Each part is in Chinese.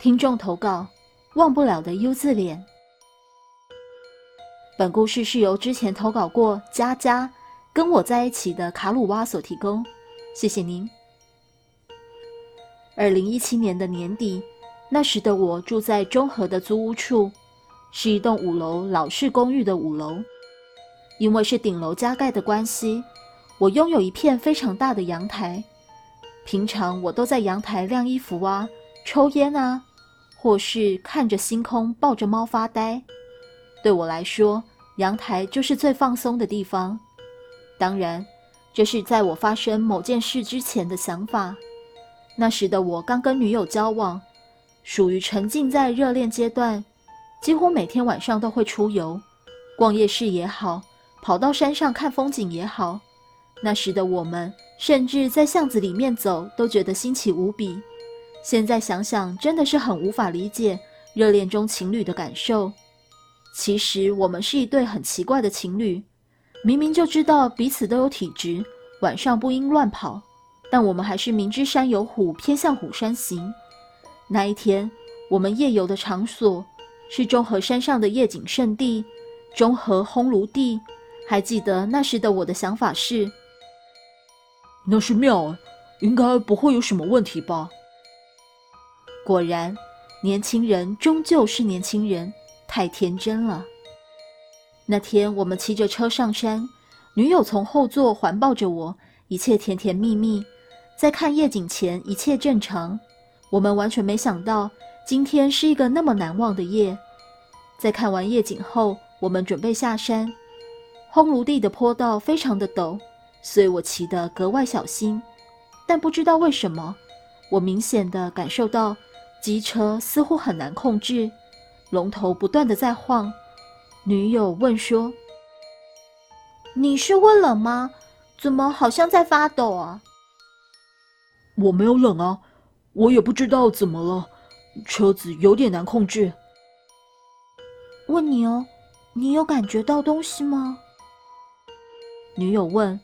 听众投稿：忘不了的 U 字脸。本故事是由之前投稿过佳佳跟我在一起的卡鲁哇所提供，谢谢您。二零一七年的年底，那时的我住在中和的租屋处，是一栋五楼老式公寓的五楼。因为是顶楼加盖的关系，我拥有一片非常大的阳台。平常我都在阳台晾衣服啊、抽烟啊，或是看着星空、抱着猫发呆。对我来说，阳台就是最放松的地方。当然，这是在我发生某件事之前的想法。那时的我刚跟女友交往，属于沉浸在热恋阶段，几乎每天晚上都会出游，逛夜市也好。跑到山上看风景也好，那时的我们甚至在巷子里面走都觉得新奇无比。现在想想，真的是很无法理解热恋中情侣的感受。其实我们是一对很奇怪的情侣，明明就知道彼此都有体质，晚上不应乱跑，但我们还是明知山有虎，偏向虎山行。那一天，我们夜游的场所是中和山上的夜景胜地——中和烘炉地。还记得那时的我的想法是，那是庙，应该不会有什么问题吧？果然，年轻人终究是年轻人，太天真了。那天我们骑着车上山，女友从后座环抱着我，一切甜甜蜜蜜。在看夜景前，一切正常。我们完全没想到今天是一个那么难忘的夜。在看完夜景后，我们准备下山。烘炉地的坡道非常的陡，所以我骑得格外小心。但不知道为什么，我明显的感受到机车似乎很难控制，龙头不断的在晃。女友问说：“你是会冷吗？怎么好像在发抖啊？”我没有冷啊，我也不知道怎么了，车子有点难控制。问你哦，你有感觉到东西吗？女友问：“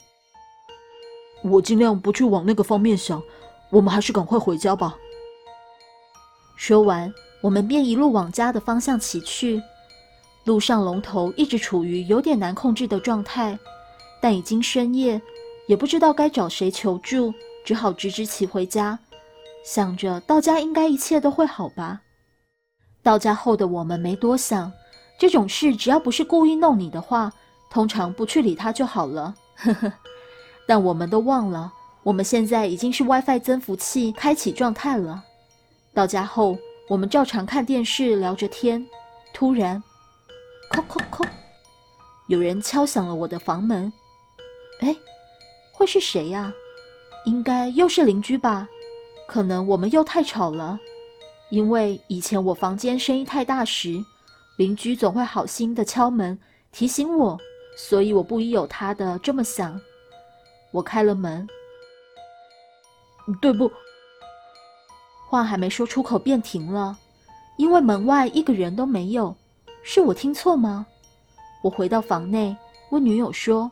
我尽量不去往那个方面想，我们还是赶快回家吧。”说完，我们便一路往家的方向骑去。路上龙头一直处于有点难控制的状态，但已经深夜，也不知道该找谁求助，只好直直骑回家，想着到家应该一切都会好吧。到家后的我们没多想，这种事只要不是故意弄你的话。通常不去理他就好了，呵呵。但我们都忘了，我们现在已经是 WiFi 增幅器开启状态了。到家后，我们照常看电视聊着天。突然，叩叩叩，有人敲响了我的房门。哎，会是谁呀？应该又是邻居吧？可能我们又太吵了，因为以前我房间声音太大时，邻居总会好心的敲门提醒我。所以我不疑有他的这么想，我开了门。对不？话还没说出口便停了，因为门外一个人都没有。是我听错吗？我回到房内，问女友说：“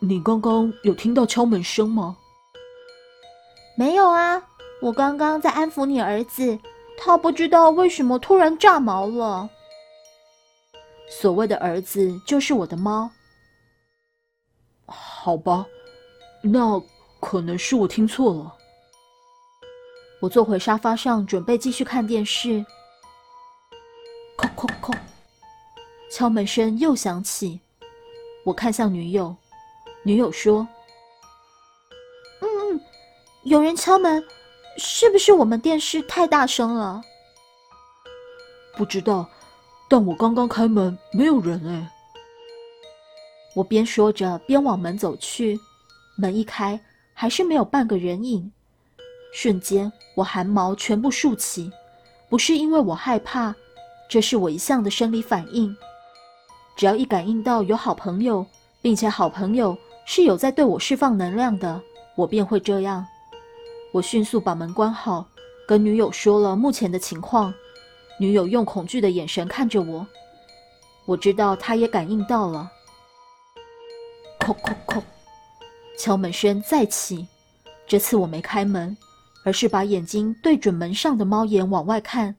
你刚刚有听到敲门声吗？”“没有啊，我刚刚在安抚你儿子，他不知道为什么突然炸毛了。”所谓的儿子就是我的猫。好吧，那可能是我听错了。我坐回沙发上，准备继续看电视。叩叩叩，敲门声又响起。我看向女友，女友说：“嗯嗯，有人敲门，是不是我们电视太大声了？”不知道。但我刚刚开门，没有人哎。我边说着边往门走去，门一开，还是没有半个人影。瞬间，我汗毛全部竖起，不是因为我害怕，这是我一向的生理反应。只要一感应到有好朋友，并且好朋友是有在对我释放能量的，我便会这样。我迅速把门关好，跟女友说了目前的情况。女友用恐惧的眼神看着我，我知道她也感应到了。叩叩叩，敲门声再起，这次我没开门，而是把眼睛对准门上的猫眼往外看。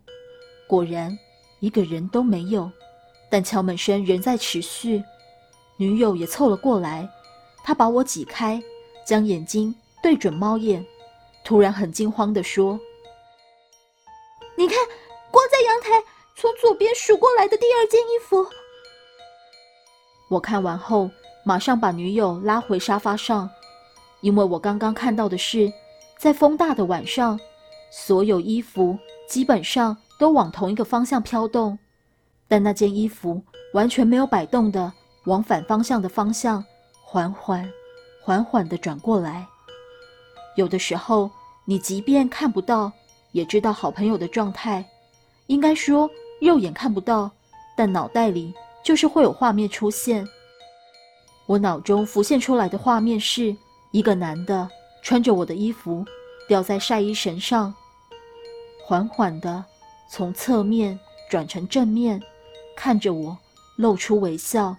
果然，一个人都没有，但敲门声仍在持续。女友也凑了过来，她把我挤开，将眼睛对准猫眼，突然很惊慌地说：“你看，挂在阳台从左边数过来的第二件衣服。”我看完后，马上把女友拉回沙发上，因为我刚刚看到的是，在风大的晚上，所有衣服基本上都往同一个方向飘动，但那件衣服完全没有摆动的往反方向的方向缓缓、缓缓地转过来。有的时候，你即便看不到，也知道好朋友的状态。应该说，肉眼看不到，但脑袋里。就是会有画面出现，我脑中浮现出来的画面是一个男的穿着我的衣服，吊在晒衣绳上，缓缓的从侧面转成正面，看着我，露出微笑，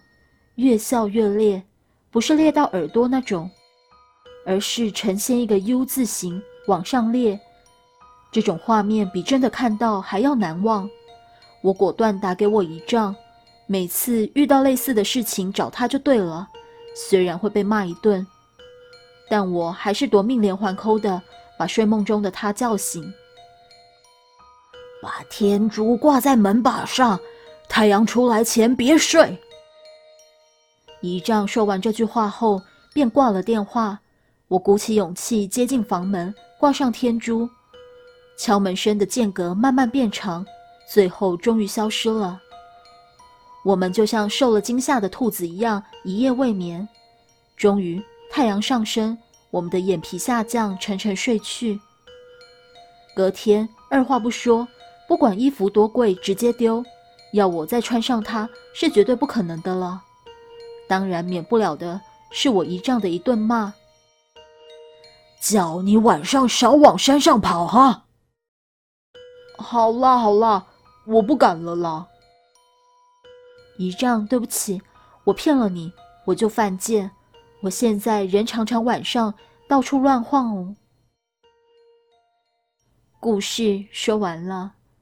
越笑越烈，不是裂到耳朵那种，而是呈现一个 U 字形往上裂。这种画面比真的看到还要难忘。我果断打给我姨丈。每次遇到类似的事情，找他就对了。虽然会被骂一顿，但我还是夺命连环扣的把睡梦中的他叫醒，把天珠挂在门把上，太阳出来前别睡。姨丈说完这句话后，便挂了电话。我鼓起勇气接近房门，挂上天珠。敲门声的间隔慢慢变长，最后终于消失了。我们就像受了惊吓的兔子一样，一夜未眠。终于，太阳上升，我们的眼皮下降，沉沉睡去。隔天，二话不说，不管衣服多贵，直接丢。要我再穿上它，是绝对不可能的了。当然，免不了的是我姨丈的一顿骂：“叫你晚上少往山上跑哈！”好啦好啦，我不敢了啦。姨丈，对不起，我骗了你，我就犯贱。我现在人常常晚上到处乱晃哦。故事说完了。